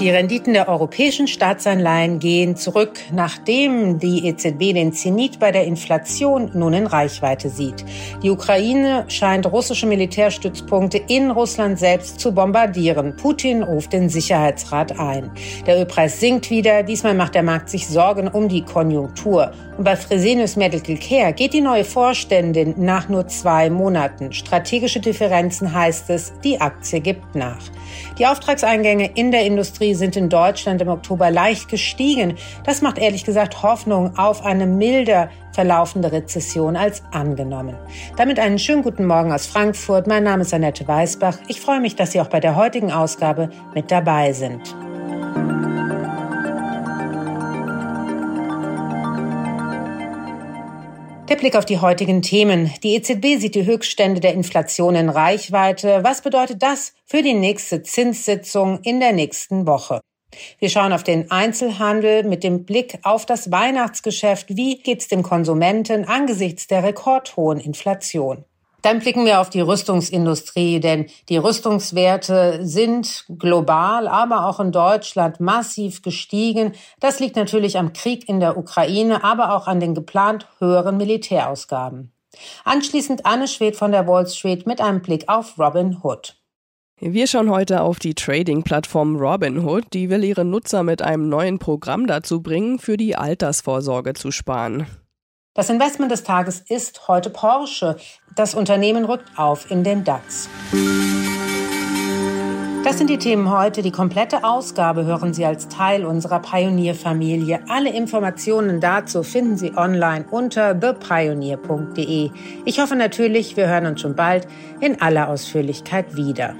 Die Renditen der europäischen Staatsanleihen gehen zurück, nachdem die EZB den Zenit bei der Inflation nun in Reichweite sieht. Die Ukraine scheint russische Militärstützpunkte in Russland selbst zu bombardieren. Putin ruft den Sicherheitsrat ein. Der Ölpreis sinkt wieder. Diesmal macht der Markt sich Sorgen um die Konjunktur. Und bei Fresenius Medical Care geht die neue Vorständin nach nur zwei Monaten. Strategische Differenzen heißt es, die Aktie gibt nach. Die Auftragseingänge in der Industrie sind in Deutschland im Oktober leicht gestiegen. Das macht ehrlich gesagt Hoffnung auf eine milder verlaufende Rezession als angenommen. Damit einen schönen guten Morgen aus Frankfurt. Mein Name ist Annette Weißbach. Ich freue mich, dass Sie auch bei der heutigen Ausgabe mit dabei sind. Der Blick auf die heutigen Themen. Die EZB sieht die Höchststände der Inflation in Reichweite. Was bedeutet das für die nächste Zinssitzung in der nächsten Woche? Wir schauen auf den Einzelhandel mit dem Blick auf das Weihnachtsgeschäft. Wie geht's dem Konsumenten angesichts der rekordhohen Inflation? Dann blicken wir auf die Rüstungsindustrie, denn die Rüstungswerte sind global, aber auch in Deutschland massiv gestiegen. Das liegt natürlich am Krieg in der Ukraine, aber auch an den geplant höheren Militärausgaben. Anschließend Anne Schwed von der Wall Street mit einem Blick auf Robin Hood. Wir schauen heute auf die Trading-Plattform Robinhood, die will ihre Nutzer mit einem neuen Programm dazu bringen, für die Altersvorsorge zu sparen. Das Investment des Tages ist heute Porsche. Das Unternehmen rückt auf in den DAX. Das sind die Themen heute. Die komplette Ausgabe hören Sie als Teil unserer Pionierfamilie. Alle Informationen dazu finden Sie online unter thepioneer.de. Ich hoffe natürlich, wir hören uns schon bald in aller Ausführlichkeit wieder.